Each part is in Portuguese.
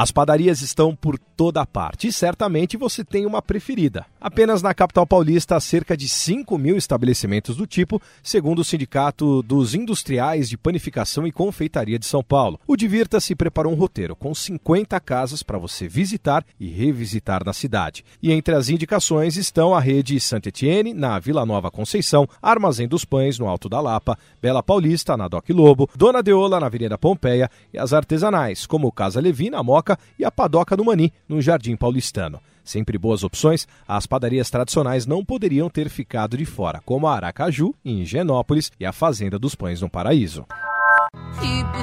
As padarias estão por toda parte e certamente você tem uma preferida. Apenas na capital paulista há cerca de 5 mil estabelecimentos do tipo, segundo o Sindicato dos Industriais de Panificação e Confeitaria de São Paulo. O Divirta-se preparou um roteiro com 50 casas para você visitar e revisitar na cidade. E entre as indicações estão a rede Saint-Etienne, na Vila Nova Conceição, Armazém dos Pães, no Alto da Lapa, Bela Paulista, na Doc Lobo, Dona Deola, na Avenida Pompeia e as artesanais, como Casa Levi, na E a Padoca do Mani, no Jardim Paulistano. Sempre boas opções, as padarias tradicionais não poderiam ter ficado de fora, como a Aracaju, em Higienópolis, e a Fazenda dos Pães, no Paraíso. People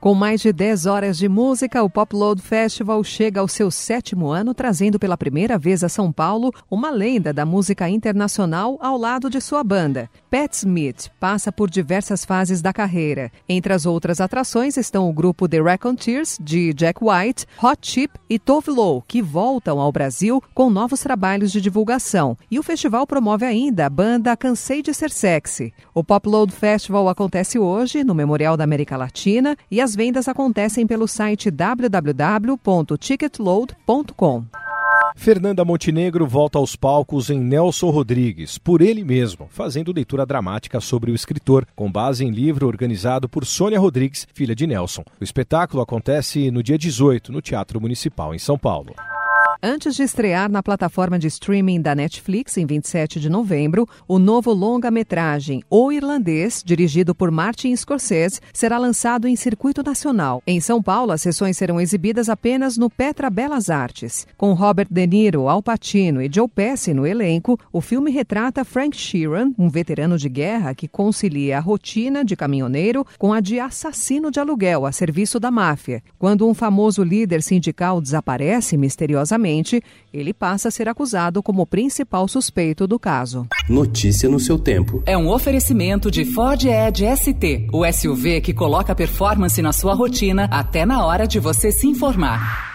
Com mais de 10 horas de música, o Pop Load Festival chega ao seu sétimo ano, trazendo pela primeira vez a São Paulo uma lenda da música internacional ao lado de sua banda. Pat Smith passa por diversas fases da carreira. Entre as outras atrações estão o grupo The Raconteurs, de Jack White, Hot Chip e Tove Lo, que voltam ao Brasil com novos trabalhos de divulgação. E o festival promove ainda a banda Cansei de Ser Sexy. O Pop Load Festival acontece hoje no Memorial da América Latina e as vendas acontecem pelo site www.ticketload.com. Fernanda Montenegro volta aos palcos em Nelson Rodrigues, por ele mesmo, fazendo leitura dramática sobre o escritor, com base em livro organizado por Sônia Rodrigues, filha de Nelson. O espetáculo acontece no dia 18, no Teatro Municipal, em São Paulo. Antes de estrear na plataforma de streaming da Netflix em 27 de novembro, o novo longa-metragem O Irlandês, dirigido por Martin Scorsese, será lançado em circuito nacional. Em São Paulo, as sessões serão exibidas apenas no Petra Belas Artes. Com Robert De Niro, Al Pacino e Joe Pesci no elenco, o filme retrata Frank Sheeran, um veterano de guerra que concilia a rotina de caminhoneiro com a de assassino de aluguel a serviço da máfia. Quando um famoso líder sindical desaparece misteriosamente, ele passa a ser acusado como principal suspeito do caso. Notícia no seu tempo. É um oferecimento de Ford Edge ST, o SUV que coloca performance na sua rotina até na hora de você se informar.